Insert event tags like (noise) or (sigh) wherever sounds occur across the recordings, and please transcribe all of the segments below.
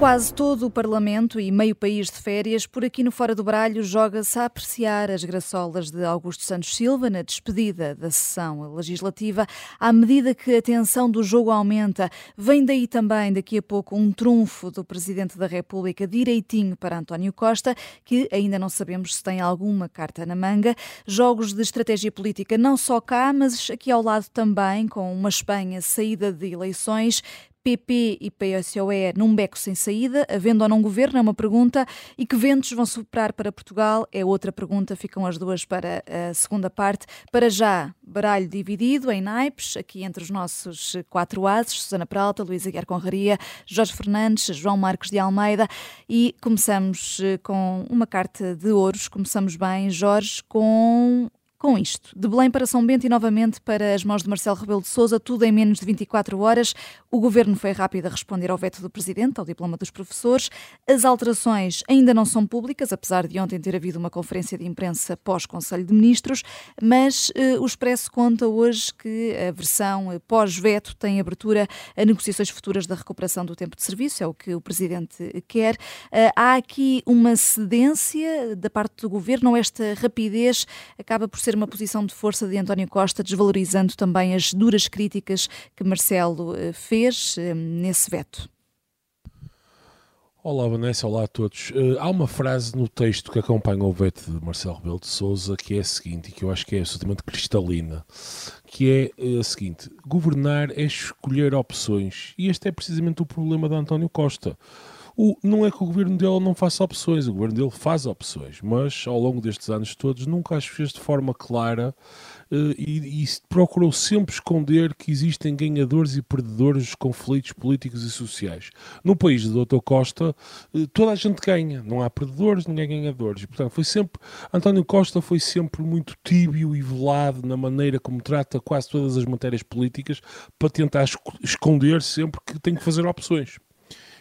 quase todo o Parlamento e meio país de férias, por aqui no Fora do Baralho joga-se a apreciar as graçolas de Augusto Santos Silva na despedida da sessão legislativa. À medida que a tensão do jogo aumenta, vem daí também, daqui a pouco, um trunfo do Presidente da República direitinho para António Costa, que ainda não sabemos se tem alguma carta na manga. Jogos de estratégia política não só cá, mas aqui ao lado também, com uma Espanha saída de eleições, PP e PSOE num beco sem saída, havendo ou não governo, é uma pergunta, e que ventos vão soprar para Portugal é outra pergunta, ficam as duas para a segunda parte. Para já, baralho dividido em naipes, aqui entre os nossos quatro ases, Susana Peralta, Luísa Guiar Conraria, Jorge Fernandes, João Marcos de Almeida, e começamos eh, com uma carta de ouros, começamos bem, Jorge, com com isto, de Belém para São Bento e novamente para as mãos de Marcelo Rebelo de Sousa, tudo em menos de 24 horas. O governo foi rápido a responder ao veto do presidente, ao diploma dos professores. As alterações ainda não são públicas, apesar de ontem ter havido uma conferência de imprensa pós-Conselho de Ministros, mas eh, o Expresso conta hoje que a versão eh, pós-veto tem abertura a negociações futuras da recuperação do tempo de serviço, é o que o presidente quer. Eh, há aqui uma cedência da parte do governo, esta rapidez acaba por ser ser uma posição de força de António Costa, desvalorizando também as duras críticas que Marcelo eh, fez eh, nesse veto. Olá Vanessa, olá a todos. Uh, há uma frase no texto que acompanha o veto de Marcelo Rebelo de Sousa que é a seguinte, e que eu acho que é absolutamente cristalina, que é a seguinte, governar é escolher opções, e este é precisamente o problema de António Costa. O, não é que o governo dele não faça opções, o governo dele faz opções, mas ao longo destes anos todos nunca as fez de forma clara uh, e, e, procurou sempre esconder que existem ganhadores e perdedores dos conflitos políticos e sociais. No país do Dr. Costa, uh, toda a gente ganha, não há perdedores, ninguém ganhadores. E, portanto, foi sempre, António Costa foi sempre muito tíbio e velado na maneira como trata quase todas as matérias políticas para tentar esconder sempre que tem que fazer opções.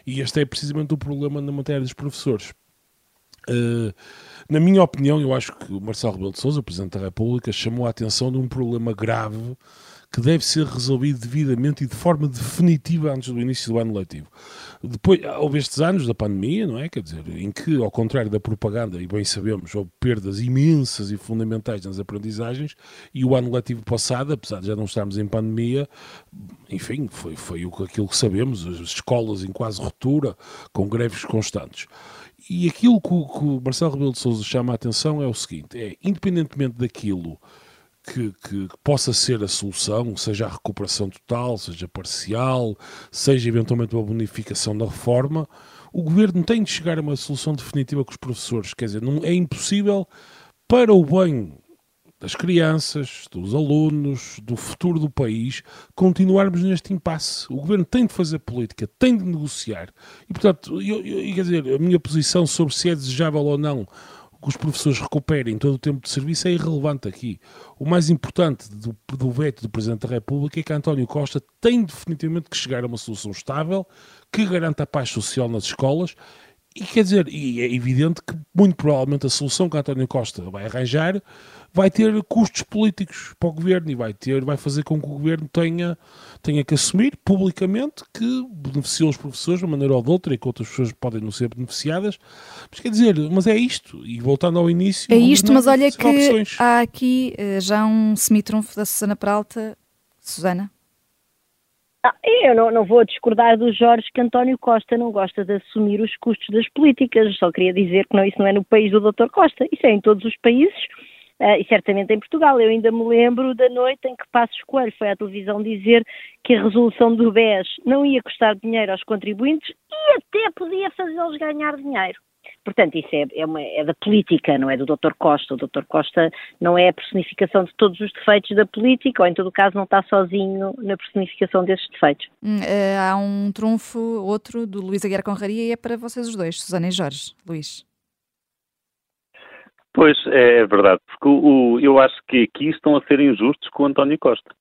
E este é precisamente o problema na matéria dos professores. Uh, na minha opinião, eu acho que o Marcelo Rebelo de Sousa, Presidente da República, chamou a atenção de um problema grave que deve ser resolvido devidamente e de forma definitiva antes do início do ano letivo. Depois, houve estes anos da pandemia, não é? Quer dizer, em que, ao contrário da propaganda, e bem sabemos, houve perdas imensas e fundamentais nas aprendizagens, e o ano letivo passado, apesar de já não estarmos em pandemia, enfim, foi, foi aquilo que sabemos, as escolas em quase ruptura, com greves constantes. E aquilo que o, que o Marcelo Rebelo de Sousa chama a atenção é o seguinte, é, independentemente daquilo que, que, possa ser a solução, seja a recuperação total, seja parcial, seja eventualmente uma bonificação da reforma, o governo tem de chegar a uma solução definitiva com os professores. Quer dizer, não é impossível para o bem das crianças, dos alunos, do futuro do país, continuarmos neste impasse. O governo tem de fazer política, tem de negociar. E, portanto, eu, eu, quer dizer, a minha posição sobre se é desejável ou não que os professores recuperem todo o tempo de serviço é irrelevante aqui. O mais importante do, do veto do Presidente da República é que António Costa tem definitivamente que chegar a uma solução estável que garanta a paz social nas escolas e quer dizer, e é evidente que muito provavelmente a solução que António Costa vai arranjar vai ter custos políticos para o governo e vai ter, vai fazer com que o governo tenha, tenha que assumir publicamente que beneficiou os professores de uma maneira ou de outra e que outras pessoas podem não ser beneficiadas. Mas quer dizer, mas é isto. E voltando ao início. É isto, mas olha que opções. há aqui eh, já um semitrunfo da Susana Peralta. Susana? Ah, eu não, não, vou discordar do Jorge que António Costa não gosta de assumir os custos das políticas. Só queria dizer que não, isso não é no país do Dr. Costa, isso é em todos os países uh, e certamente em Portugal. Eu ainda me lembro da noite em que Passos Coelho foi à televisão dizer que a resolução do BES não ia custar dinheiro aos contribuintes e até podia fazê-los ganhar dinheiro. Portanto, isso é, é, uma, é, da política, não é do Dr. Costa. O Dr. Costa não é a personificação de todos os defeitos da política, ou em todo caso não está sozinho na personificação desses defeitos. Hum, eh, há um trunfo, outro, do Luís Aguiar Conraria, e é para vocês os dois, Susana e Jorge. Luís. Pois, é verdade, porque o, o, eu acho que aqui estão a ser injustos com o António Costa.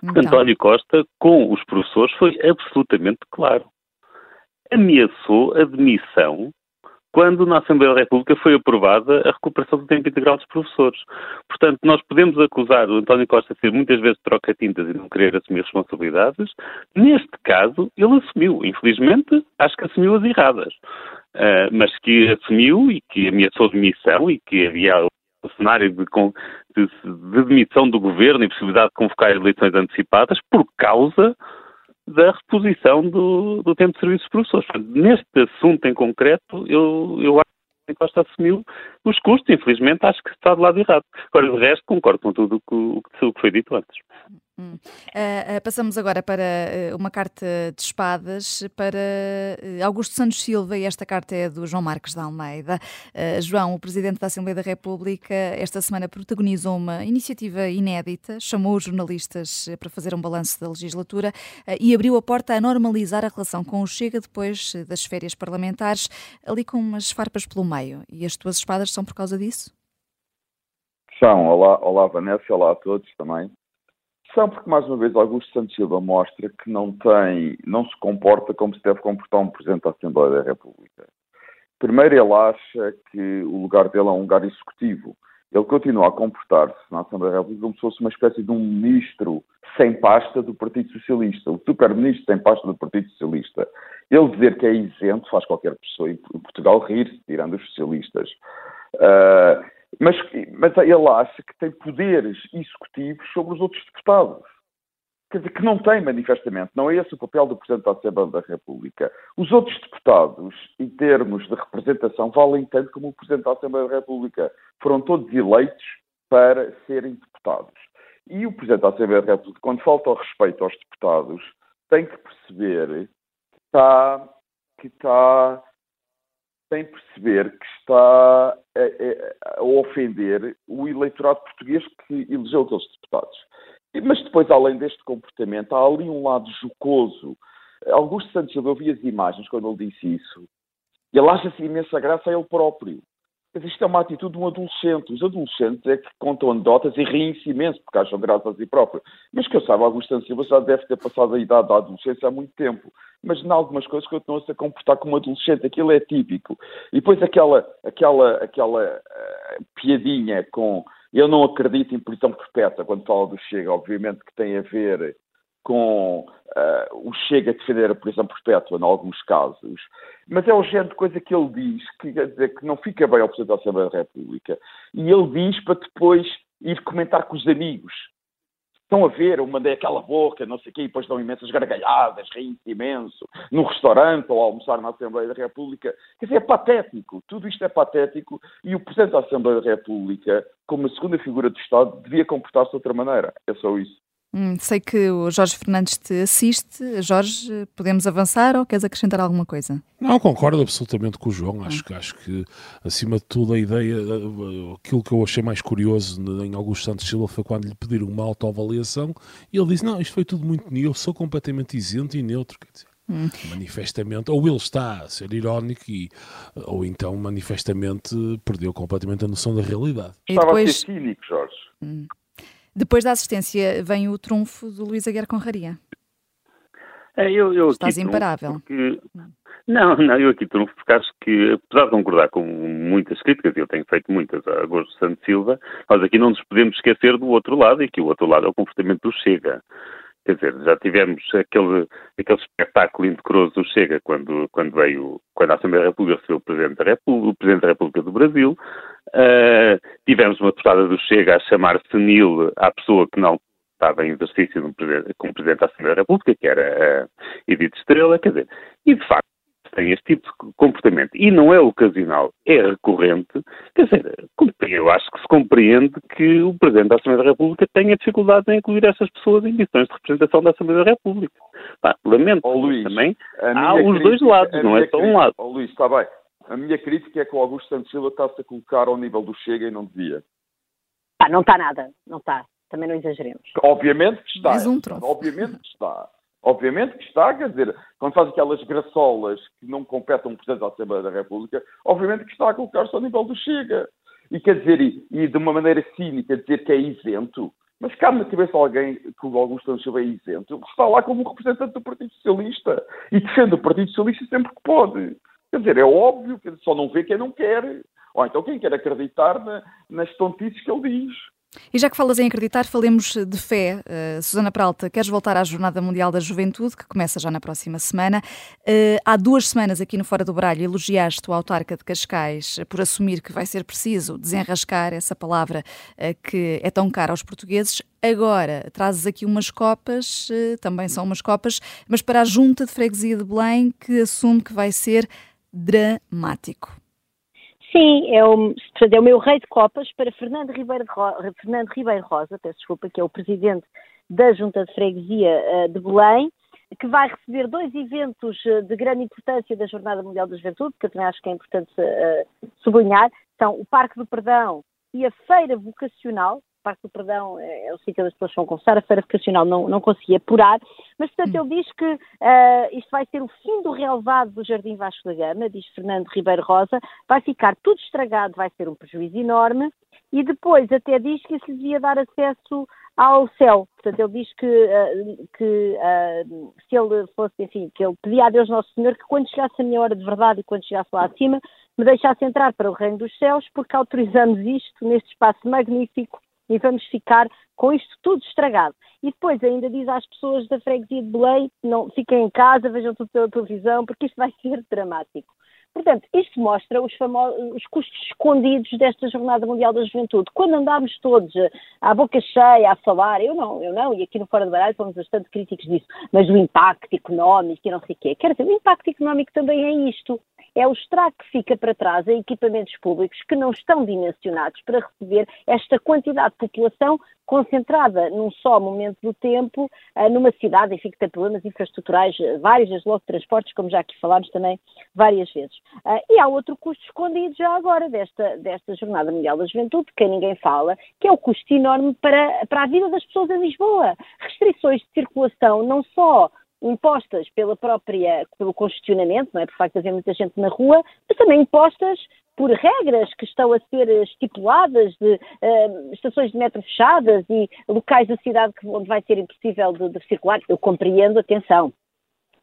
Porque então. António Costa, com os professores, foi absolutamente claro. Ameaçou a demissão quando na Assembleia da República foi aprovada a recuperação do tempo integral dos professores. Portanto, nós podemos acusar o António Costa de ser muitas vezes troca-tintas e não querer assumir responsabilidades. Neste caso, ele assumiu. Infelizmente, acho que assumiu as erradas. Uh, mas que assumiu e que ameaçou demissão e que havia o cenário de, de, de demissão do governo e possibilidade de convocar eleições antecipadas por causa da reposição do, do tempo de serviço dos professores. Neste assunto em concreto, eu, eu acho que Costa assumiu os custos. Infelizmente, acho que está do lado errado. Agora, de resto, concordo com tudo o que, o que foi dito antes. Hum. Uh, uh, passamos agora para uh, uma carta de espadas para Augusto Santos Silva e esta carta é do João Marques da Almeida. João, o Presidente da Assembleia da República, esta semana protagonizou uma iniciativa inédita, chamou os jornalistas para fazer um balanço da legislatura e abriu a porta a normalizar a relação com o Chega depois das férias parlamentares, ali com umas farpas pelo meio. E as tuas espadas são por causa disso? São. Olá, olá Vanessa, olá a todos também porque, mais uma vez, Augusto Santos Silva mostra que não tem, não se comporta como se deve comportar um Presidente da Assembleia da República. Primeiro, ele acha que o lugar dele é um lugar executivo. Ele continua a comportar-se na Assembleia da República como se fosse uma espécie de um ministro sem pasta do Partido Socialista, o super-ministro sem pasta do Partido Socialista. Ele dizer que é isento faz qualquer pessoa em Portugal rir-se, tirando os socialistas. Uh, mas, mas ele acha que tem poderes executivos sobre os outros deputados. Quer dizer, que não tem manifestamente. Não é esse o papel do Presidente da Assembleia da República. Os outros deputados, em termos de representação, valem tanto como o Presidente da Assembleia da República. Foram todos eleitos para serem deputados. E o Presidente da Assembleia da República, quando falta o respeito aos deputados, tem que perceber que está, que está sem perceber que está a, a, ofender o eleitorado português que elegeu aqueles deputados. Mas depois, além deste comportamento, há ali um lado jocoso. Augusto Santos, eu vi as imagens quando ele disse isso, ele acha-se imensa graça a ele próprio. Mas isto é uma atitude de um adolescente. Os adolescentes é que contam anedotas e riem-se imenso porque acham graça a si próprios. Mas que eu saiba, Augusto Silva já deve ter passado a idade da adolescência há muito tempo. Mas em algumas coisas continua-se a comportar como adolescente. Aquilo é típico. E depois aquela, aquela, aquela uh, piadinha com eu não acredito em prisão perpétua quando fala do Chega, obviamente que tem a ver com uh, o Chega a defender a prisão perpétua, em alguns casos, mas é o género de coisa que ele diz, que, dizer, que não fica bem ao Presidente da Assembleia da República, e ele diz para depois ir comentar com os amigos. Estão a ver, eu mandei aquela boca, não sei o quê, e depois dão imensas gargalhadas, riem imenso, num restaurante ou almoçar na Assembleia da República. Quer dizer, é patético, tudo isto é patético, e o Presidente da Assembleia da República, como a segunda figura do Estado, devia comportar-se de outra maneira. É só isso. Hum, sei que o Jorge Fernandes te assiste. Jorge, podemos avançar ou queres acrescentar alguma coisa? Não, concordo absolutamente com o João. Acho, que, acho que, acima de tudo, a ideia, aquilo que eu achei mais curioso em Augusto Santos Silva foi quando lhe pediram uma autoavaliação e ele disse: Não, isto foi tudo muito neutro, eu sou completamente isento e neutro. Quer dizer, Hum. Manifestamente, ou ele está a ser irónico, e, ou então manifestamente perdeu completamente a noção da realidade. E depois... Estava a ser cínico, Jorge. Hum. Depois da assistência vem o trunfo do Luís Aguiar Conraria. É, eu, eu Estás imparável. Porque... Não, não, eu aqui trunfo porque acho que, apesar de concordar com muitas críticas, e eu tenho feito muitas a Gosto Santos Silva, nós aqui não nos podemos esquecer do outro lado, e que o outro lado é o comportamento do Chega. Quer dizer, já tivemos aquele, aquele espetáculo indecoroso do Chega quando, quando veio, quando a Assembleia da República recebeu o Presidente da República, o Presidente da República do Brasil. Uh, tivemos uma deputada do Chega a chamar senil à pessoa que não estava em exercício como Presidente da Assembleia da República, que era a Edith Estrela, quer dizer, e de facto, tem este tipo de comportamento e não é ocasional, é recorrente, quer dizer, eu acho que se compreende que o Presidente da Assembleia da República tenha dificuldade em incluir essas pessoas em missões de representação da Assembleia da República. Pá, lamento, oh, Luís, também há os crítica, dois lados, não é só um lado. Oh, Luís, está bem. A minha crítica é que o Augusto Santos Silva está-se a colocar ao nível do Chega e não devia. Ah, não está nada, não está. Também não exageremos. Obviamente que está. Mais um Obviamente que está. Obviamente que está, quer dizer, quando faz aquelas graçolas que não competem um Presidente da Assembleia da República, obviamente que está a colocar-se ao nível do Chega. E quer dizer, e, e, de uma maneira cínica, dizer que é isento, mas cabe na cabeça alguém que o Augusto Silva é isento, está lá como representante do Partido Socialista e defende o Partido Socialista sempre que pode. Quer dizer, é óbvio que só não vê quem não quer. Ou então quem quer acreditar na, nas tontices que ele diz. E já que falas em acreditar, falemos de fé. Uh, Susana Peralta, queres voltar à Jornada Mundial da Juventude, que começa já na próxima semana. Uh, há duas semanas aqui no Fora do Baralho elogiaste o autarca de Cascais por assumir que vai ser preciso desenrascar essa palavra uh, que é tão cara aos portugueses. Agora trazes aqui umas copas, também são umas copas, mas para a Junta de Freguesia de Belém, que assume que vai ser dramático. Sim, é o, é o meu rei de copas para Fernando Ribeiro, Rosa, Fernando Ribeiro Rosa, peço desculpa, que é o presidente da Junta de Freguesia uh, de Belém, que vai receber dois eventos uh, de grande importância da Jornada Mundial da Juventude, que eu também acho que é importante uh, sublinhar, são o Parque do Perdão e a Feira Vocacional, Parque do Perdão é, é o sítio onde as pessoas vão conversar, a Feira Vocacional não, não consegui apurar, mas portanto hum. ele diz que uh, isto vai ser o fim do relevado do Jardim Vasco da Gama, diz Fernando Ribeiro Rosa, vai ficar tudo estragado, vai ser um prejuízo enorme, e depois até diz que isso lhe devia dar acesso ao céu. Portanto, ele diz que, uh, que uh, se ele fosse, enfim, que ele pedia a Deus Nosso Senhor que quando chegasse a minha hora de verdade e quando chegasse lá acima, me deixasse entrar para o reino dos céus, porque autorizamos isto neste espaço magnífico e vamos ficar com isto tudo estragado. E depois ainda diz às pessoas da freguesia de Belém, não fiquem em casa, vejam tudo pela televisão, porque isto vai (laughs) ser dramático. Portanto, isto mostra os, os, custos escondidos desta Jornada Mundial da Juventude. Quando andámos todos à boca cheia a falar, eu não, eu não, e aqui no Fora do Baralho fomos bastante críticos disso, mas o impacto económico e não sei o quê. Quer dizer, o impacto económico também é isto é o estrago que fica para trás em equipamentos públicos que não estão dimensionados para receber esta quantidade de população concentrada num só momento do tempo, uh, numa cidade, enfim, que tem problemas infraestruturais uh, vários, desde logo transportes, como já aqui falámos também várias vezes. Uh, e há outro custo escondido já agora desta, desta Jornada Mundial da Juventude, que ninguém fala, que é o custo enorme para, para a vida das pessoas em Lisboa. Restrições de circulação, não só impostas pela própria, pelo congestionamento, não é? Por facto de haver muita gente na rua, mas também impostas por regras que estão a ser estipuladas de uh, estações de metro fechadas e locais da cidade onde vai ser impossível de, de circular. Eu compreendo, atenção,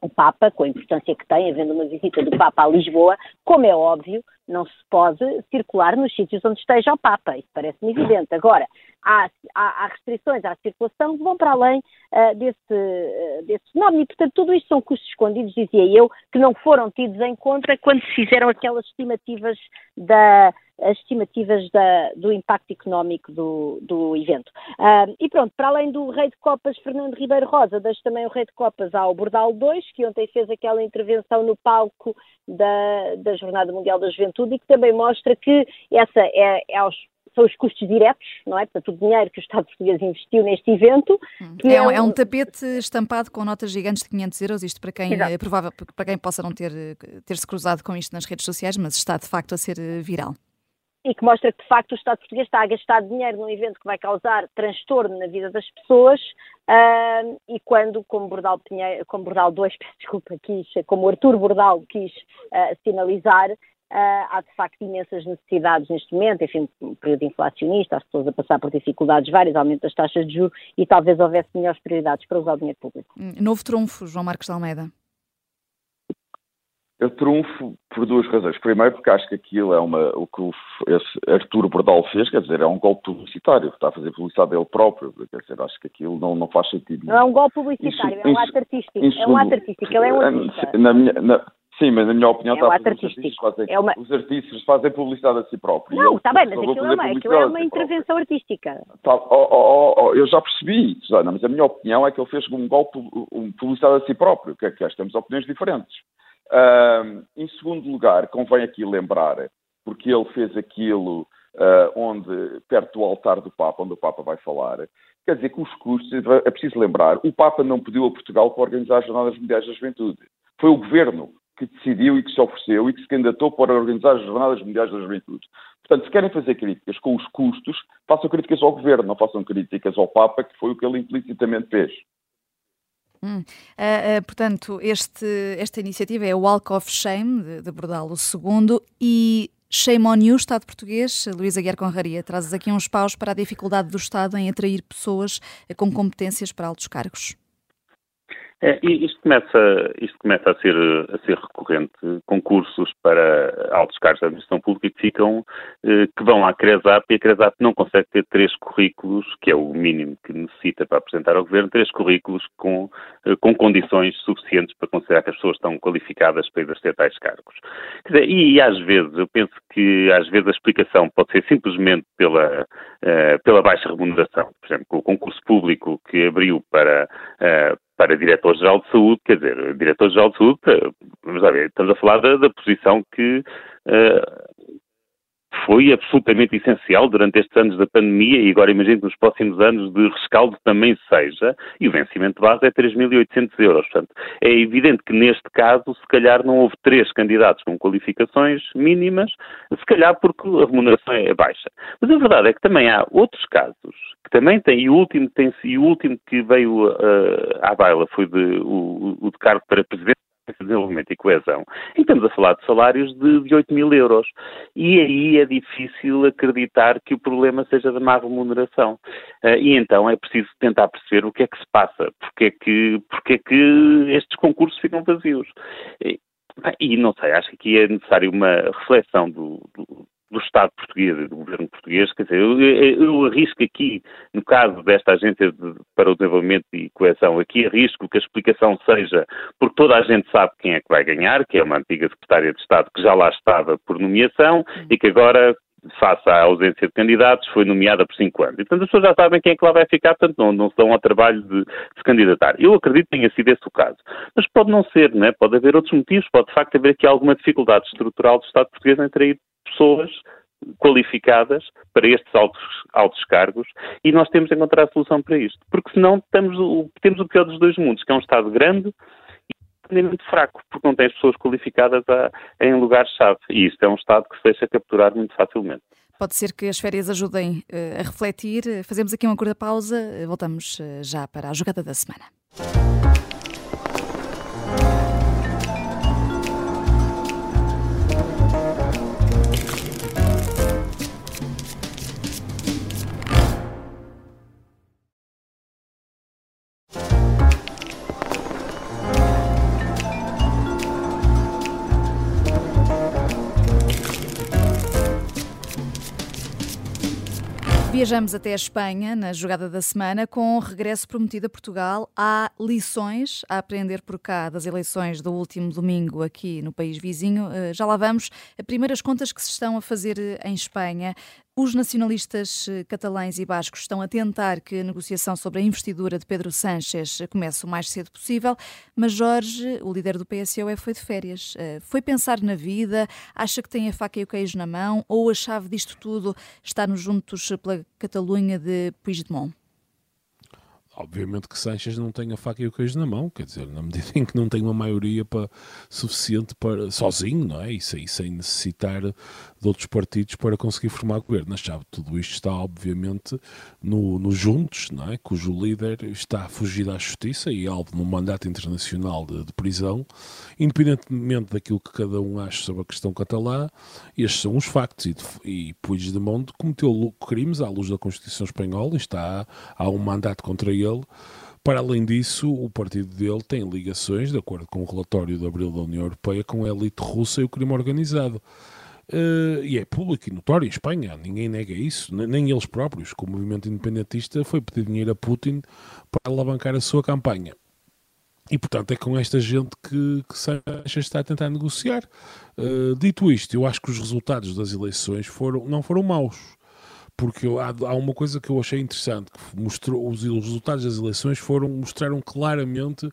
o Papa, com a importância que tem, havendo uma visita do Papa a Lisboa, como é óbvio, não se pode circular nos sítios onde esteja o Papa, isso parece-me evidente. Agora, há, há, há, restrições à circulação que vão para além uh, desse, uh, desse fenómeno e, portanto, tudo isto são custos escondidos, dizia eu, que não foram tidos em conta quando se fizeram aquelas estimativas da, as estimativas da, do impacto económico do, do evento. Uh, e pronto, para além do Rei de Copas Fernando Ribeiro Rosa, deixo também o Rei de Copas ao Bordal 2, que ontem fez aquela intervenção no palco da, da Jornada Mundial da Juventude e que também mostra que essa é, é aos são os custos diretos, não é? Portanto, o dinheiro que o Estado português investiu neste evento. É, é, um, é, um, tapete estampado com notas gigantes de 500 euros, isto para quem, é provável, para quem possa não ter, ter se cruzado com isto nas redes sociais, mas está de facto a ser eh, viral e que mostra que, de facto, o Estado português está a gastar dinheiro num evento que vai causar transtorno na vida das pessoas uh, e quando, como Bordal, Pinheiro, como Bordal 2, (laughs) desculpa, quis, como Artur Bordal quis uh, sinalizar, uh, há de facto imensas necessidades neste momento, enfim, um período inflacionista, as pessoas a passar por dificuldades várias, aumento das taxas de juros e talvez houvesse melhores prioridades para usar o dinheiro público. Hum, novo trunfo, João Marcos de Almeida. Eu trunfo por duas razões. Primeiro, porque acho que aquilo é uma, o que o, Arturo Bordal fez, quer dizer, é um golpe publicitário, está a fazer publicidade ele próprio, quer dizer, acho que aquilo não, não faz sentido. Não é um golpe publicitário, isso, é um ato artístico, é um ato artístico, ele é um artista. Na minha, na, sim, mas na minha opinião, é um ato artístico. Fazem, é uma... Os artistas fazem publicidade a si próprios. Não, está bem, mas aquilo é uma, aquilo é uma intervenção artística. Tá, oh, oh, oh, eu já percebi, Susana, mas a minha opinião é que ele fez um golpe, um publicidade a si próprio, que, é que temos opiniões diferentes. Uh, em segundo lugar, convém aqui lembrar, porque ele fez aquilo uh, onde, perto do altar do Papa, onde o Papa vai falar, quer dizer que os custos, é preciso lembrar, o Papa não pediu a Portugal para organizar as Jornadas Mundiais da Juventude. Foi o Governo que decidiu e que se ofereceu e que se candidatou para organizar as Jornadas Mundiais da Juventude. Portanto, se querem fazer críticas com os custos, façam críticas ao Governo, não façam críticas ao Papa, que foi o que ele implicitamente fez. Hum. Uh, uh, portanto, este, esta iniciativa é o Walk of Shame, de, de Bordalo II, e Shame on You, Estado português, Luísa Guerra Conraria, trazes aqui uns paus para a dificuldade do Estado em atrair pessoas com competências para altos cargos. É, isto, começa, isto começa a ser, a ser recorrente, concursos para altos cargos da administração pública que ficam, eh, que vão à CRESAP e a CRESAP não consegue ter três currículos, que é o mínimo que necessita para apresentar ao Governo, três currículos com, eh, com condições suficientes para considerar que as pessoas estão qualificadas para exercer tais cargos. Dizer, e, às vezes, eu penso que às vezes a explicação pode ser simplesmente pela, uh, pela baixa remuneração. Por exemplo, o concurso público que abriu para, para diretor-geral de saúde, quer dizer, diretor-geral de saúde, vamos lá ver, estamos a falar da, da posição que uh, foi absolutamente essencial durante estes anos da pandemia e agora imagino que nos próximos anos de rescaldo também seja, e o vencimento base é 3.800 euros. Portanto, é evidente que neste caso, se calhar não houve três candidatos com qualificações mínimas, se calhar porque a remuneração é baixa. Mas a verdade é que também há outros casos que também têm, e o último, tem, e o último que veio uh, à baila foi de, o, o de cargo para presidente Desenvolvimento e Coesão, e estamos a falar de salários de, de 8 mil euros. E aí é difícil acreditar que o problema seja da má remuneração. Uh, e então é preciso tentar perceber o que é que se passa, porque é que, porque é que estes concursos ficam vazios. E, e não sei, acho que aqui é necessário uma reflexão do, do do Estado português e do governo português. Quer dizer, eu, eu arrisco aqui, no caso desta Agência de, para o Desenvolvimento e Coesão, aqui arrisco que a explicação seja porque toda a gente sabe quem é que vai ganhar, que é uma antiga secretária de Estado que já lá estava por nomeação e que agora face à ausência de candidatos, foi nomeada por cinco anos. E, portanto, as pessoas já sabem quem é que lá vai ficar, portanto, não, não se dão ao trabalho de, se candidatar. Eu acredito que tenha sido esse o caso. Mas pode não ser, né? pode haver outros motivos, pode de facto haver aqui alguma dificuldade estrutural do Estado português em trair pessoas qualificadas para estes altos, altos cargos e nós temos de encontrar a solução para isto. Porque senão temos o, temos o pior dos dois mundos, que é um Estado grande e muito fraco, porque não tem as pessoas qualificadas a, em lugares-chave. E isto é um Estado que se deixa capturar muito facilmente. Pode ser que as férias ajudem uh, a refletir. Fazemos aqui uma curta pausa. Voltamos uh, já para a jogada da semana. Viajamos até a Espanha na jogada da semana com o regresso prometido a Portugal. Há lições a aprender por cá das eleições do último domingo aqui no país vizinho. Eh, já lá vamos. Primeiras contas que se estão a fazer eh, em Espanha. Os nacionalistas eh, catalães e bascos estão a tentar que a negociação sobre a investidura de Pedro Sánchez comece o mais cedo possível, mas Jorge, o líder do PSOE, foi de férias. Eh, foi pensar na vida, acha que tem a faca e o queijo na mão, ou a chave disto tudo está nos juntos pela Catalunha de Puigdemont? Obviamente que Sanches não tem a faca e o queijo na mão, quer dizer, na medida em que não tem uma maioria para, suficiente para sozinho, não é? E sem, sem necessitar de outros partidos para conseguir formar governo. A chave de tudo isto está, obviamente, no, no Juntos, não é? Cujo líder está a fugir à justiça e alvo num mandato internacional de, de prisão, independentemente daquilo que cada um acha sobre a questão catalã, estes são os factos. E, e Puigdemont cometeu crimes à luz da Constituição Espanhola e está, há um mandato contra ele ele. Para além disso, o partido dele tem ligações, de acordo com o relatório de abril da União Europeia, com a elite russa e o crime organizado. Uh, e é público e notório em Espanha, ninguém nega isso, nem eles próprios, que o movimento independentista foi pedir dinheiro a Putin para alavancar a sua campanha. E portanto é com esta gente que, que Sanchez está a tentar negociar. Uh, dito isto, eu acho que os resultados das eleições foram, não foram maus porque há, há, uma coisa que eu achei interessante, que mostrou, os, os resultados das eleições foram, mostraram claramente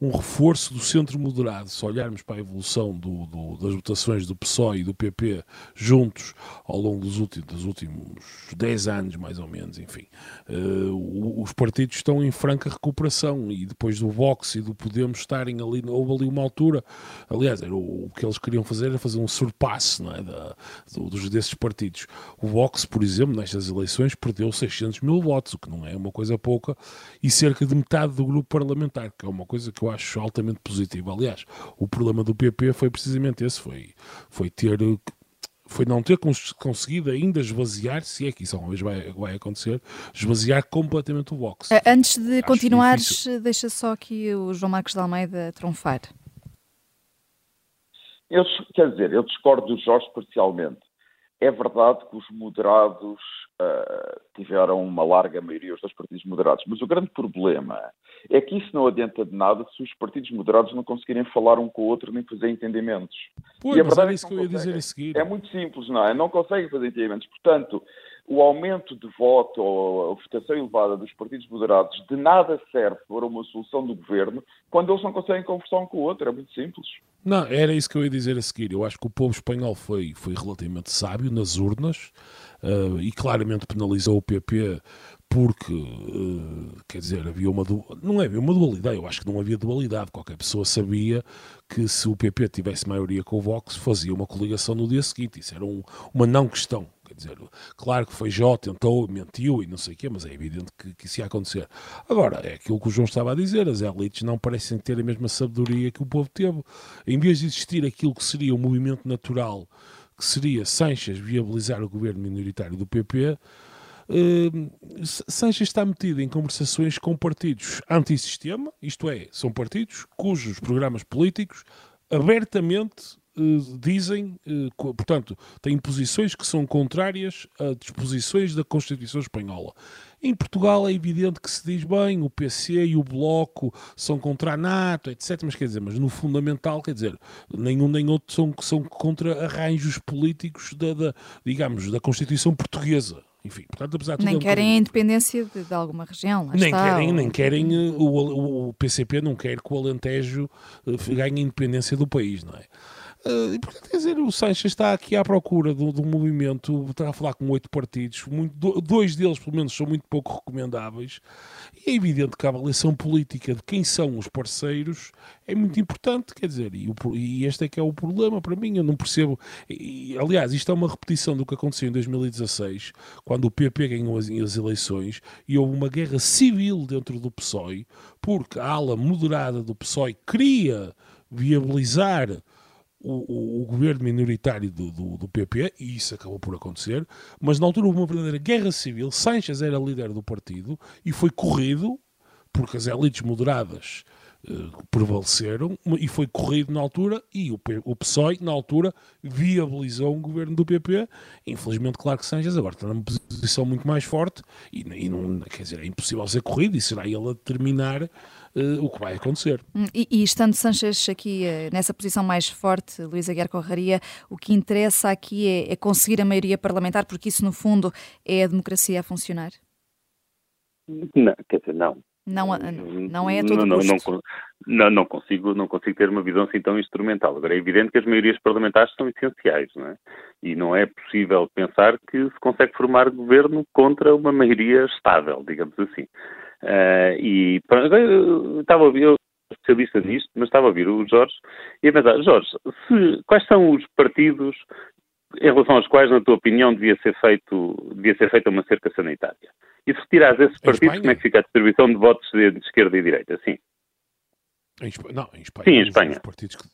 um reforço do centro moderado. Se olharmos para a evolução do, do, das votações do PSOE e do PP juntos ao longo dos últimos, dos últimos 10 anos, mais ou menos, enfim, uh, os partidos estão em franca recuperação e depois do Vox e do Podemos estarem ali, houve ali uma altura, aliás, era o, o que eles queriam fazer era fazer um surpasse não é, da, dos, desses partidos. O Vox, por exemplo, nestas eleições perdeu 600 mil votos, o que não é uma coisa pouca, e cerca de metade do grupo parlamentar, que é uma coisa que eu acho altamente positivo. Aliás, o problema do PP foi precisamente esse, foi, foi ter foi não ter cons conseguido ainda esvaziar, se é que isso alguma vez vai, vai acontecer, esvaziar completamente o Vox. Antes de Acho continuares, difícil. deixa só aqui o João Marcos de Almeida trunfar. Eu, quer dizer, eu discordo do Jorge parcialmente. É verdade que os moderados uh, tiveram uma larga maioria, os dois partidos moderados, mas o grande problema é que isso não adianta de nada se os partidos moderados não conseguirem falar um com o outro nem fazer entendimentos. Pois, e a verdade é isso que eu ia dizer a seguir. É muito simples, não é? Não conseguem fazer entendimentos. Portanto, o aumento de voto ou a votação elevada dos partidos moderados de nada serve para uma solução do governo quando eles não conseguem conversar um com o outro. É muito simples. Não, era isso que eu ia dizer a seguir. Eu acho que o povo espanhol foi, foi relativamente sábio nas urnas uh, e claramente penalizou o PP porque, uh, quer dizer, havia uma. Não havia uma dualidade, eu acho que não havia dualidade. Qualquer pessoa sabia que se o PP tivesse maioria com o Vox, fazia uma coligação no dia seguinte. Isso era um, uma não questão. Quer dizer, claro que foi Jó, tentou, mentiu e não sei o quê, mas é evidente que, que isso ia acontecer. Agora, é aquilo que o João estava a dizer, as elites não parecem ter a mesma sabedoria que o povo teve. Em vez de existir aquilo que seria o um movimento natural, que seria Sanches viabilizar o governo minoritário do PP, Uh, Sanches está metido em conversações com partidos antissistema, isto é, são partidos cujos programas políticos abertamente eh, dizem, eh, portanto, têm posições que são contrárias a disposições da Constituição Espanhola. Em Portugal é evidente que se diz bem, o PC e o Bloco são contra a NATO, etc. Mas quer dizer, mas no fundamental, quer dizer, nenhum nem outro são, são contra arranjos políticos da, da digamos, da Constituição Portuguesa. Enfim, portanto, apesar de nem querem a independência de, de, alguma região. nem está, querem, ou... nem querem eh, o, o, PCP não quer que o Alentejo ganhe a independência do país, não é? Uh, portanto, quer dizer, o Sanches está aqui à procura de, um movimento, está a falar com oito partidos, muito, dois deles, pelo menos, são muito pouco recomendáveis, e é evidente que a avaliação política de quem são os parceiros é muito importante, quer dizer, e, o, e este é que é o problema para mim, eu não percebo. E, aliás, isto é uma repetição do que aconteceu em 2016, quando o PP ganhou as, as eleições e houve uma guerra civil dentro do PSOE, porque a ala moderada do PSOE queria viabilizar o, o, o, governo minoritário do, do, do, PP, e isso acabou por acontecer, mas na altura houve uma verdadeira guerra civil. Sanchez era líder do partido e foi corrido, porque as elites moderadas prevaleceram, e foi corrido na altura, e o, o PSOE, na altura, viabilizou um governo do PP. Infelizmente, claro que Sanchez agora está numa posição muito mais forte, e, e não, quer dizer, é impossível ser corrido, e será ele a determinar uh, o que vai acontecer. Hum, e, e estando Sanches aqui uh, nessa posição mais forte, Luís Aguiar Corraria, o que interessa aqui é, é conseguir a maioria parlamentar, porque isso, no fundo, é a democracia a funcionar? Não, quer dizer, não. Não, não é a todo não, custo. Não, não, não, consigo, não consigo ter uma visão assim tão instrumental. Agora, é evidente que as maiorias parlamentares são essenciais, não é? E não é possível pensar que se consegue formar governo contra uma maioria estável, digamos assim. Uh, e eu estava a ouvir, eu especialista nisto, mas estava a ouvir o Jorge e a pensar, Jorge, se, quais são os partidos em relação aos quais, na tua opinião, devia ser, feito, devia ser feita uma cerca sanitária? E se retirares esses partidos, como é que fica a distribuição de votos de, de esquerda e direita? Sim. Em não, em Espanha. Sim, em Espanha. Os partidos que,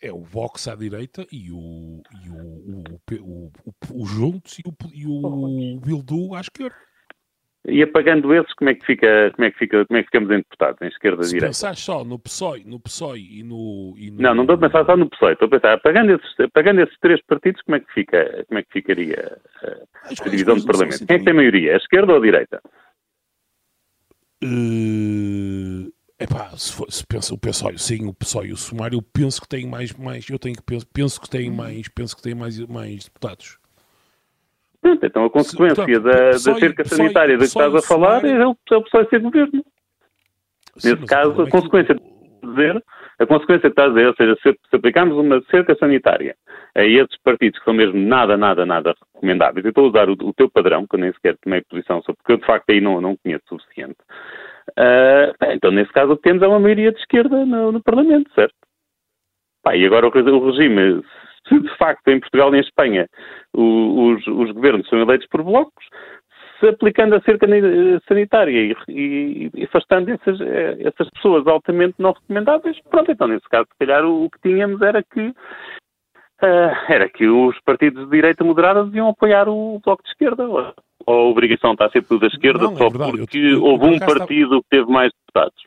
é o Vox à direita e o, e o, o, o, o, o Juntos e o, e o Bildu à esquerda. E apagando esses, como é que fica, como é que fica, como é que ficamos em deputados, em esquerda e direita? Se pensar só no PSOE, no PSOE e no, e no... Não, não estou a pensar só no PSOE, estou a pensar, apagando esses, apagando esses três partidos, como é que fica, como é que ficaria a, a divisão do Parlamento? Assim Quem é que tem maioria, a esquerda ou a direita? Uh, epá, se, for, se pensa o PSOE, sim, o PSOE e o Sumário, eu penso que tem mais, mais eu tenho que penso, penso que tem mais, penso que tem mais, mais deputados. Pronto, então a consequência Portanto, da, da cerca sanitária da que estás a falar é o pessoal ser governo. Sim, Nesse caso, a consequência de dizer, a consequência que estás a dizer, ou seja, se, se aplicarmos uma cerca sanitária a esses partidos que são mesmo nada, nada, nada recomendáveis, eu estou a usar o, o teu padrão, que eu nem sequer tomei posição sobre, porque eu de facto aí não, não conheço o suficiente. Uh, bem, então, nesse caso, o que temos é uma maioria de esquerda no, no Parlamento, certo? Pá, e agora o, o regime, se de facto em Portugal e em Espanha os, os governos são eleitos por blocos, se aplicando a cerca sanitária e, e, afastando essas, eh, essas pessoas altamente não recomendáveis, pronto, então nesse caso, se calhar o, o que tínhamos era que uh, era que os partidos de direita moderada deviam apoiar o Bloco de Esquerda. Ou a obrigação está sempre da esquerda não, só é porque eu, eu, houve um partido que teve mais deputados.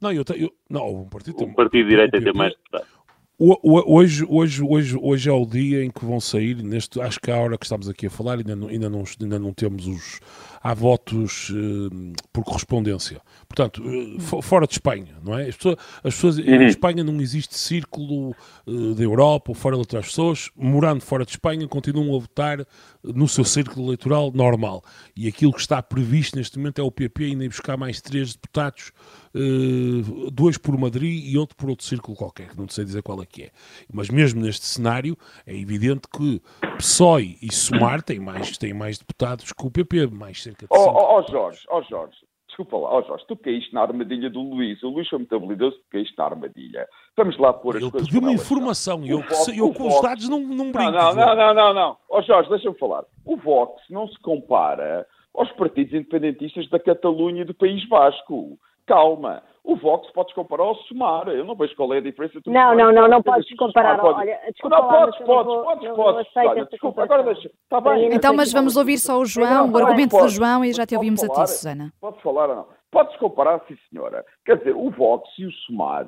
Não, eu, eu não, houve um partido. Um partido de direita teve mais deputados. Hoje, hoje, hoje, hoje é o dia em que vão sair, neste, acho que é a hora que estamos aqui a falar, ainda não, ainda não, ainda não temos os. Há votos uh, por correspondência. Portanto, uh, fora de Espanha, não é? As pessoas, as pessoas uhum. Em Espanha não existe círculo uh, da Europa ou fora de outras pessoas, morando fora de Espanha, continuam a votar no seu círculo eleitoral normal. E aquilo que está previsto neste momento é o PP ainda buscar mais três deputados dois por Madrid e outro por outro círculo qualquer, que não sei dizer qual é que é. Mas mesmo neste cenário, é evidente que PSOE e Sumar têm mais, têm mais deputados que o PP, mais cerca de Ó oh, oh, Jorge, ó oh, Jorge, desculpa lá, ó Jorge, tu caíste na armadilha do Luís, o Luís foi muito habilidoso, tu caíste na armadilha. Vamos lá pôr as Ele coisas pediu-me informação e eu, eu com os dados não, não brinco. Não, não, não, não, não. Ó Jorge, deixa-me falar. O Vox não se compara aos partidos independentistas da Catalunha e do País Vasco calma. O Vox podes comparar ao Sumar. Eu não vejo qual é a diferença. Não, não, não, não podes comparar. Pode... Olha, desculpa não, podes, podes, podes, podes. Olha, desculpa, agora deixa. Está bem. Então, mas vamos ouvir só o João, o argumento do João e já te ouvimos a ti, Susana. Podes falar ou não? Podes comparar, sim, senhora. Quer dizer, o Vox e o Sumar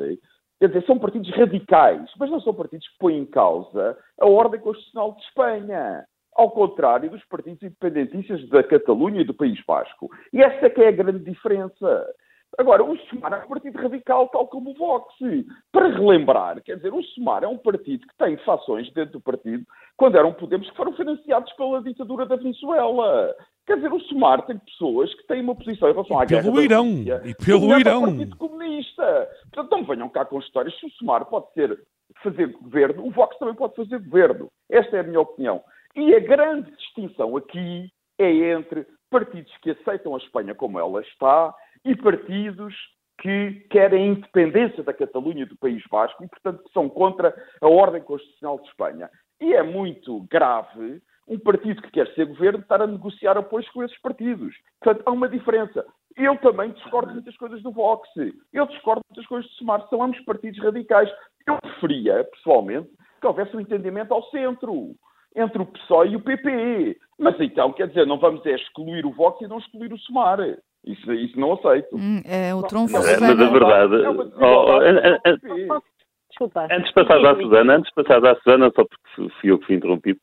Quer dizer, são partidos radicais, mas não são partidos que põem em causa a ordem constitucional de Espanha. Ao contrário dos partidos independentistas da Catalunha e do País Vasco. E essa é que é a grande diferença. Agora, o SUMAR é um partido radical, tal como o Vox. Para relembrar, quer dizer, o SUMAR é um partido que tem fações dentro do partido, quando eram Podemos, que foram financiados pela ditadura da Venezuela. Quer dizer, o SUMAR tem pessoas que têm uma posição em relação e à pelo guerra Irão, e pelo Irão. O Partido Comunista. Portanto, não venham cá com histórias. Se o SUMAR pode ser, fazer governo, o Vox também pode fazer governo. Esta é a minha opinião. E a grande distinção aqui é entre partidos que aceitam a Espanha como ela está e partidos que querem a independência da Catalunha e do País Vasco e, portanto, que são contra a ordem constitucional de Espanha. E é muito grave um partido que quer ser governo estar a negociar apoios com esses partidos. Portanto, há uma diferença. Eu também discordo muitas coisas do Vox. Eu discordo muitas coisas do Sumar. São ambos partidos radicais. Eu preferia, pessoalmente, que houvesse um entendimento ao centro, entre o PSOE e o PP. Mas então, quer dizer, não vamos é excluir o Vox e não excluir o Sumar. Isso, isso não aceito. Hum, é o trunfo. Mas, é, mas a verdade. É oh, Desculpa. Antes de passar à Susana, antes de passar à Susana, só porque fui eu que fui interrompido.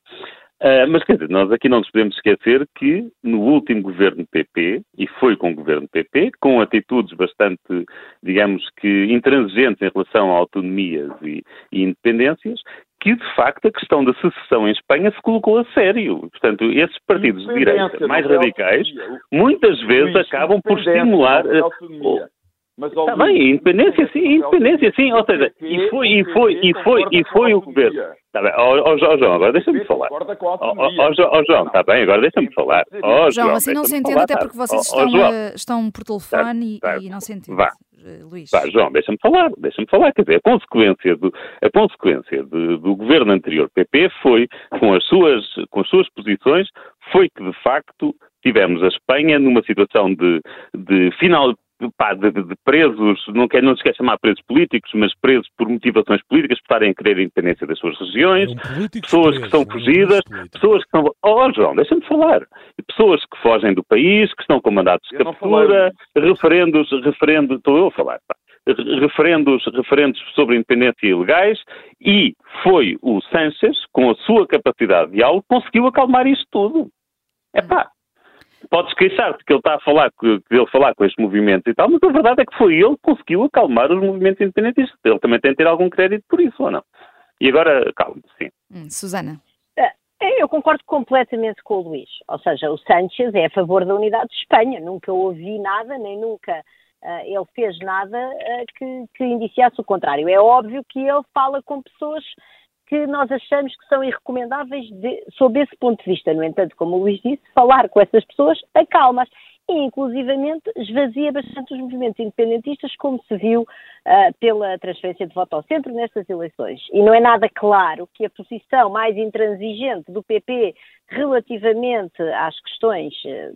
Uh, mas quer dizer, nós aqui não nos podemos esquecer que no último governo PP, e foi com o governo PP, com atitudes bastante, digamos que, intransigentes em relação a autonomias e, e independências, que, de facto, a questão da secessão em Espanha se colocou a sério. Portanto, esses partidos de direita mais radicais, muitas vezes acabam por estimular... Mas, Está bem, independência sim, independência sim, ou seja, e foi, e foi, e foi, e foi o governo. Está bem, ó, João, agora deixa-me falar. Ó, João, está bem, agora deixa-me falar. João, João, assim não se entende, até porque vocês estão, uh, estão por telefone e, e não se entende. Vá. Eh, Luís. Vá, João, deixa-me falar, deixa-me falar. Quer dizer, a consequência, do, a consequência de, do governo anterior PP foi, com as, suas, com as suas posições, foi que de facto tivemos a Espanha numa situação de, de final, pá, de, de, presos, não, quer, não se quer chamar presos políticos, mas presos por motivações políticas, por estarem a querer a independência das suas regiões, pessoas presos, que são fugidas, pessoas que são. Oh, João, deixa-me falar. Pessoas que fogem do país, que estão com mandatos de captura, referendos, referendos, estou eu a falar, pá referendos, referendos sobre independência ilegais e foi o Sánchez, com a sua capacidade de diálogo, conseguiu acalmar isto tudo. É pá, Podes queixar-te que ele está a falar, que, ele falar com estes movimentos e tal, mas a verdade é que foi ele que conseguiu acalmar os movimentos independentistas. Ele também tem de ter algum crédito por isso, ou não? E agora, calma, sim. Hum, Susana. É, é, eu concordo completamente com o Luís. Ou seja, o Sánchez é a favor da unidade de Espanha. Nunca ouvi nada, nem nunca uh, ele fez nada uh, que, que indiciasse o contrário. É óbvio que ele fala com pessoas que nós achamos que são irrecomendáveis de, sob esse ponto de vista. No entanto, como o Luís disse, falar com essas pessoas acalma-as e, inclusivamente, esvazia bastante os movimentos independentistas, como se viu uh, pela transferência de voto ao centro nestas eleições. E não é nada claro que a posição mais intransigente do PP relativamente às questões uh,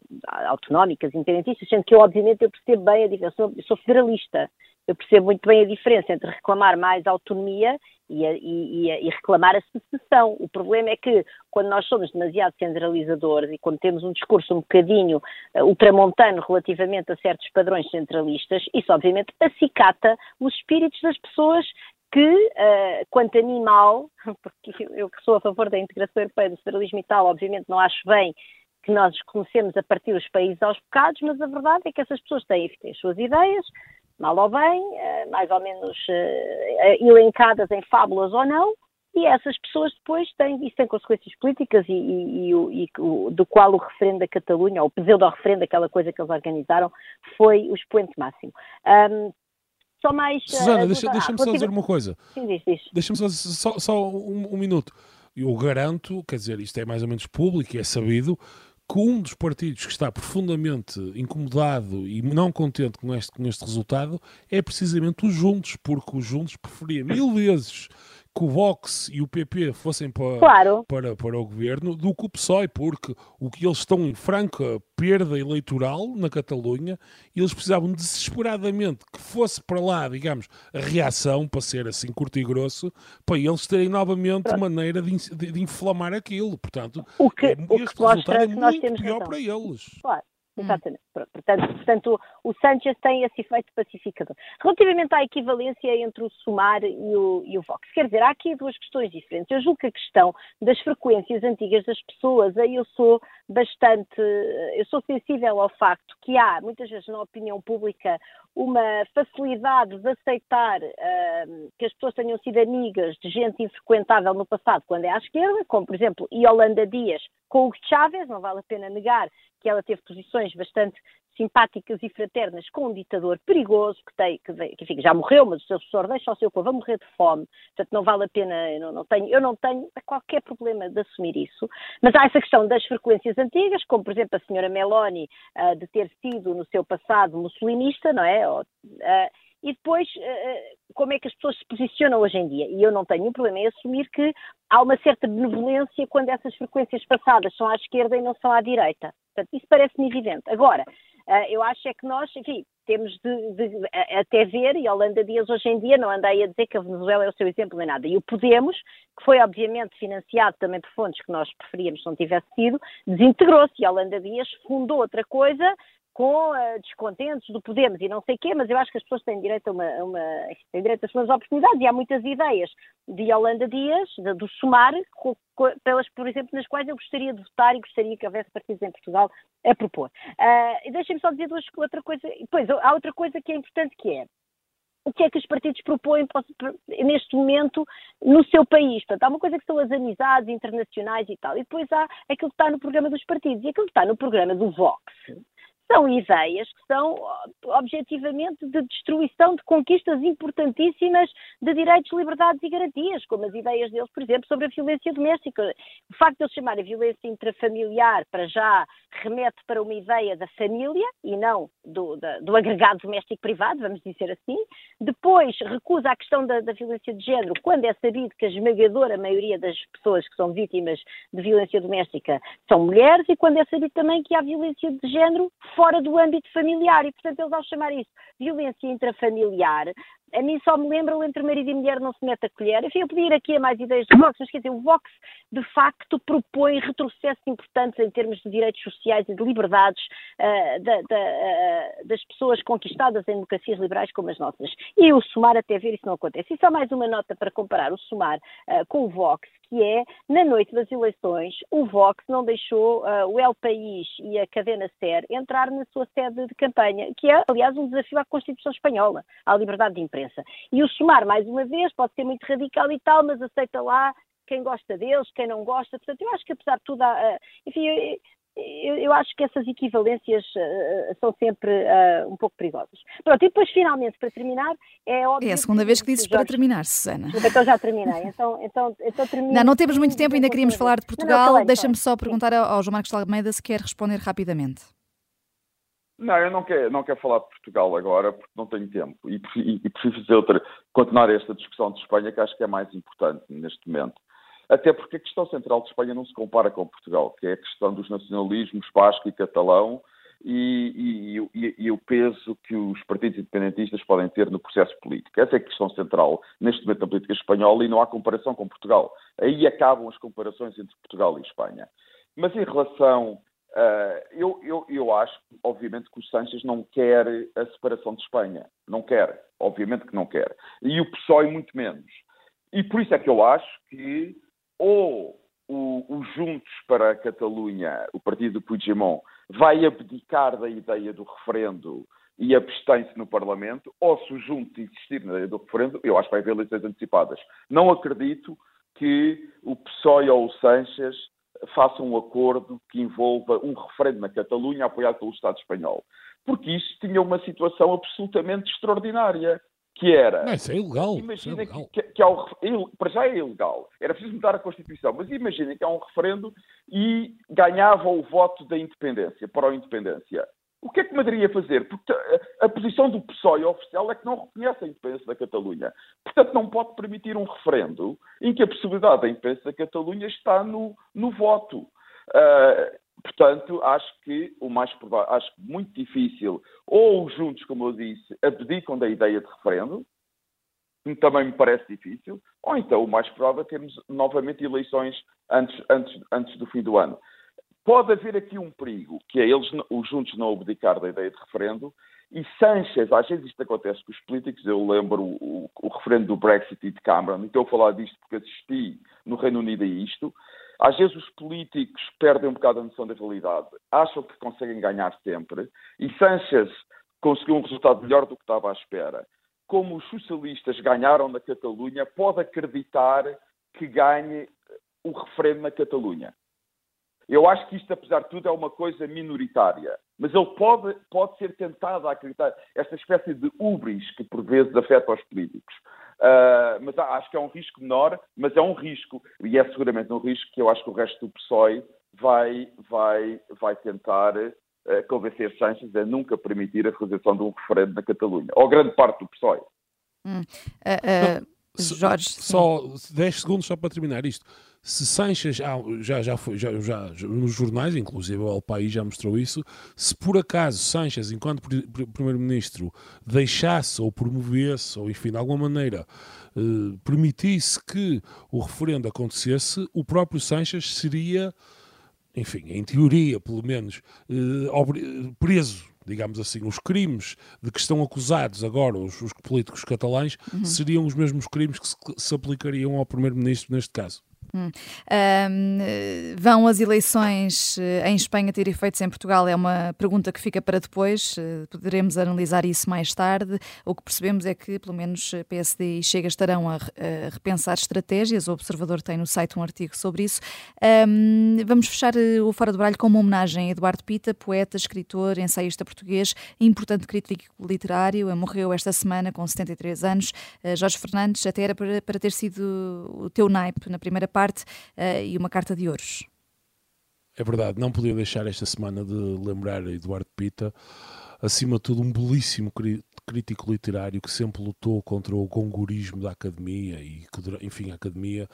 autonómicas, independentistas, sendo que eu, obviamente, eu percebo bem a diferença, eu sou, eu sou federalista, eu percebo muito bem a diferença entre reclamar mais autonomia e, e, e, reclamar a secessão. O problema é que quando nós somos demasiado centralizadores e quando temos um discurso um bocadinho uh, ultramontano relativamente a certos padrões centralistas, isso obviamente acicata os espíritos das pessoas que, uh, quanto animal, (laughs) porque eu que sou a favor da integração europeia do federalismo e tal, obviamente não acho bem que nós conhecemos a partir dos países aos bocados, mas a verdade é que essas pessoas têm, têm as suas ideias, mal ou bem, eh, mais ou menos uh, elencadas em fábulas ou não, e essas pessoas depois têm, isso tem consequências políticas e, e, e, e do qual o referendo da Catalunha, ou o pseudo-referendo, aquela coisa que eles organizaram, foi o expoente máximo. Um, só mais... Susana, uh, deixa-me deixa só dizer uma coisa. Deixa-me só, só, só um, um minuto. Eu garanto, quer dizer, isto é mais ou menos público, é sabido, que um dos partidos que está profundamente incomodado e não contente com este, com este resultado é precisamente os Juntos, porque os Juntos preferia mil vezes que o Vox e o PP fossem para, claro. para, para o governo do que o PSOE, porque o que eles estão em franca perda eleitoral na Catalunha, eles precisavam desesperadamente que fosse para lá, digamos, a reação, para ser assim curto e grosso, para eles terem novamente Pronto. maneira de, de, de, inflamar aquilo. Portanto, o que, é, o que resultado é muito pior razão. para eles. Claro. Hum. Exatamente. Portanto, portanto, o Sanchez tem esse efeito pacificador. Relativamente à equivalência entre o Sumar e o, e o Vox, quer dizer, há aqui duas questões diferentes. Eu julgo que a questão das frequências antigas das pessoas, aí eu sou bastante, eu sou sensível ao facto que há, muitas vezes na opinião pública, uma facilidade de aceitar uh, que as pessoas tenham sido amigas de gente infrequentável no passado quando é à esquerda, como por exemplo Yolanda Dias com o Chávez, não vale a pena negar que ela teve posições bastante simpáticas e fraternas com um ditador perigoso que, tem, que, que enfim, já morreu, mas o seu sucessor deixa o seu povo a morrer de fome, portanto não vale a pena, eu não, não, tenho, eu não tenho qualquer problema de assumir isso, mas há essa questão das frequências antigas, como por exemplo a senhora Meloni, uh, de ter sido no seu passado mussolinista, não é? Uh, e depois uh, como é que as pessoas se posicionam hoje em dia. E eu não tenho nenhum problema em assumir que há uma certa benevolência quando essas frequências passadas são à esquerda e não são à direita. Portanto, isso parece-me evidente. Agora, eu acho é que nós, enfim, temos de, de, até ver, e Holanda Dias hoje em dia não anda aí a dizer que a Venezuela é o seu exemplo nem nada. E o Podemos, que foi obviamente financiado também por fontes que nós preferíamos se não tivesse sido, desintegrou-se e Holanda Dias fundou outra coisa com uh, descontentes do Podemos e não sei o quê, mas eu acho que as pessoas têm direito a uma, a uma têm direito às suas oportunidades e há muitas ideias de Yolanda Dias, de, do Sumar, pelas, por exemplo, nas quais eu gostaria de votar e gostaria que houvesse partidos em Portugal a propor. Uh, Deixem-me só dizer duas, outra coisa, pois há outra coisa que é importante que é o que é que os partidos propõem neste momento no seu país. Portanto, há uma coisa que são as amizades internacionais e tal, e depois há aquilo que está no programa dos partidos. E aquilo que está no programa do Vox são ideias que são objetivamente de destruição de conquistas importantíssimas de direitos, liberdades e garantias, como as ideias deles, por exemplo, sobre a violência doméstica. O facto de eles chamarem violência intrafamiliar para já remete para uma ideia da família e não do, da, do agregado doméstico privado, vamos dizer assim. Depois recusa a questão da, da violência de género, quando é sabido que a esmagadora maioria das pessoas que são vítimas de violência doméstica são mulheres e quando é sabido também que há violência de género fora do âmbito familiar. E, portanto, eles ao chamar isso violência intrafamiliar, a mim só me lembra o entre marido e mulher não se mete a colher. Enfim, eu podia ir aqui a mais ideias do Vox, mas quer dizer, o Vox de facto propõe retrocessos importantes em termos de direitos sociais e de liberdades uh, da, da, uh, das pessoas conquistadas em democracias liberais como as nossas. E o Sumar até ver isso não acontece. E só mais uma nota para comparar o Sumar uh, com o Vox, que é, na noite das eleições, o Vox não deixou o El País e a Cadena Ser entrar na sua sede de campanha, que é, aliás, um desafio à Constituição Espanhola, à liberdade de imprensa. E o Sumar, mais uma vez, pode ser muito radical e tal, mas aceita lá quem gosta deles, quem não gosta. Portanto, eu acho que apesar de tudo, há, enfim, eu, eu, acho que essas equivalências uh, são sempre uh, um pouco perigosas. Pronto, e depois, finalmente, para terminar, é óbvio. É a segunda vez que dizes para terminar, Susana. Então já terminei. Então, então, então termino. Não, não temos muito tempo, ainda queríamos falar de Portugal. Deixa-me só perguntar ao, ao João Marcos de Almeida se quer responder rapidamente. Não, eu não quero, não quero falar de Portugal agora porque não tenho tempo e, e, e fazer outra, continuar esta discussão de Espanha que acho que é mais importante neste momento. Até porque a questão central de Espanha não se compara com Portugal, que é a questão dos nacionalismos basco e catalão e, e, e, o peso que os partidos independentistas podem ter no processo político. Essa é a questão central neste momento na política espanhola e não há comparação com Portugal. Aí acabam as comparações entre Portugal e Espanha. Mas em relação. Uh, eu, eu, eu acho, obviamente, que o Sánchez não quer a separação de Espanha. Não quer. Obviamente que não quer. E o PSOE muito menos. E por isso é que eu acho que ou o, o Juntos para a Catalunha, o partido do Puigdemont, vai abdicar da ideia do referendo e abstém-se no Parlamento, ou se o Juntos insistir na ideia do referendo, eu acho que vai haver eleições antecipadas. Não acredito que o PSOE ou o Sanches façam um acordo que envolva um referendo na Catalunha apoiado pelo Estado espanhol. Porque isso tinha uma situação absolutamente extraordinária que era. Não, isso é ilegal. Imagina é ilegal. que, que há o, para já é ilegal. Era preciso mudar a Constituição. Mas imagina que há um referendo e ganhava o voto da independência, para a independência. O que é que Madrid ia fazer? Porque a, a posição do PSOE oficial é que não reconhece a independência da Catalunha. Portanto, não pode permitir um referendo em que a possibilidade da independência da Catalunha está no, no voto. Uh, Portanto, acho que o mais provável, acho muito difícil, ou os juntos, como eu disse, abdicam da ideia de referendo, também me parece difícil, ou então o mais provável é termos novamente eleições antes, antes, antes do fim do ano. Pode haver aqui um perigo, que é eles, os juntos, não abdicar da ideia de referendo, e Sanchez, às vezes isto acontece com os políticos, eu lembro o, o, referendo do Brexit e de Cameron, e estou a falar disto porque assisti no Reino Unido a isto, às vezes os políticos perdem um bocado a noção da realidade, acham que conseguem ganhar sempre, e Sanchez conseguiu um resultado melhor do que estava à espera. Como os socialistas ganharam na Catalunha, pode acreditar que ganhe o referendo na Catalunha. Eu acho que isto, apesar de tudo, é uma coisa minoritária. Mas ele pode, pode ser tentado a acreditar esta espécie de ubris que por vezes afeta os políticos. Uh, mas acho que é um risco menor, mas é um risco. E é seguramente um risco que eu acho que o resto do PSOE vai, vai, vai tentar uh, convencer Sánchez a nunca permitir a realização de um referendo na Catalunha. Ou grande parte do PSOE. Hum. Uh, Jorge. Só 10 segundos só para terminar isto se Sanches, ah, já, já foi, já, já, nos jornais, inclusive o El País já mostrou isso, se por acaso Sanches, enquanto Primeiro-Ministro, deixasse ou promovesse, ou enfim, de alguma maneira, eh, permitisse que o referendo acontecesse, o próprio Sanches seria, enfim, em teoria, pelo menos, eh, preso digamos assim, os crimes de que estão acusados agora os, os políticos catalães uhum. seriam os mesmos crimes que se, se aplicariam ao primeiro-ministro neste caso. Hum. Um, vão as eleições eh, em Espanha ter efeitos em Portugal? É uma pergunta que fica para depois. Eh, poderemos analisar isso mais tarde. O que percebemos é que, pelo menos, PSD e Chega estarão a, repensar estratégias. O Observador tem no site um artigo sobre isso. Um, vamos fechar eh, o Fora do Baralho com uma homenagem a Eduardo Pita, poeta, escritor, ensaísta português, importante crítico literário. Morreu esta semana com 73 anos. Jorge Fernandes, até era para, para ter sido o teu naipe na primeira parte uh, e uma carta de ouros. É verdade, não podia deixar esta semana de lembrar Eduardo Pita, acima de tudo um belíssimo crítico literário que sempre lutou contra o gongorismo da academia e que, enfim, a academia,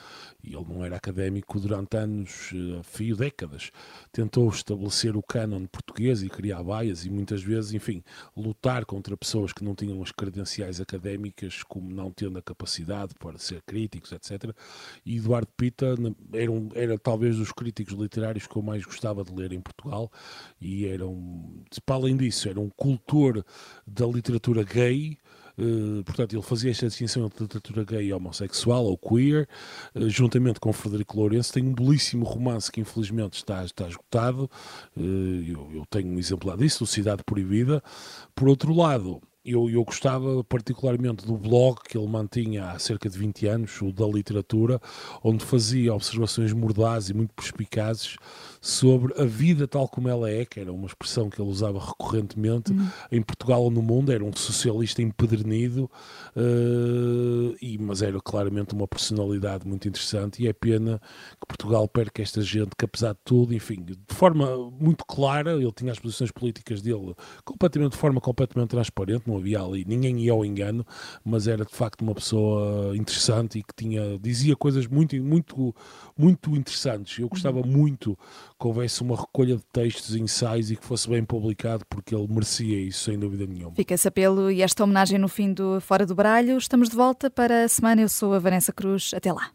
e ele não era académico, durante anos, a eh, fio décadas, tentou estabelecer o cânon português e criar baias e muitas vezes, enfim, lutar contra pessoas que não tinham as credenciais académicas, como não tendo a capacidade para ser críticos, etc. E Eduardo Pita era, um, era talvez dos críticos literários que eu mais gostava de ler em Portugal e era um, para além disso, era um cultor da literatura gay, Uh, portanto, ele fazia esta distinção entre literatura gay e homossexual ou queer, uh, juntamente com Frederico Lourenço. Tem um belíssimo romance que infelizmente está, está esgotado. Uh, eu, eu, tenho um exemplar disso, Cidade Proibida. Por outro lado, eu, eu gostava particularmente do blog que ele mantinha há cerca de 20 anos, o da literatura, onde fazia observações mordazes e muito perspicazes sobre a vida tal como ela é, que era uma expressão que ele usava recorrentemente, uhum. em Portugal ou no mundo, era um socialista empedernido, uh, e, mas era claramente uma personalidade muito interessante, e é pena que Portugal perca esta gente que apesar de tudo, enfim, de forma muito clara, ele tinha as posições políticas dele completamente, de forma completamente transparente, não havia ali, ninguém ia ao engano, mas era de facto uma pessoa interessante e que tinha, dizia coisas muito, muito, muito interessantes. Eu gostava uhum. muito que houvesse uma recolha de textos, ensaios e que fosse bem publicado, porque ele merecia isso, sem dúvida nenhuma. Fica esse apelo e esta homenagem no fim do Fora do Baralho. Estamos de volta para a semana. Eu sou a Vanessa Cruz. Até lá.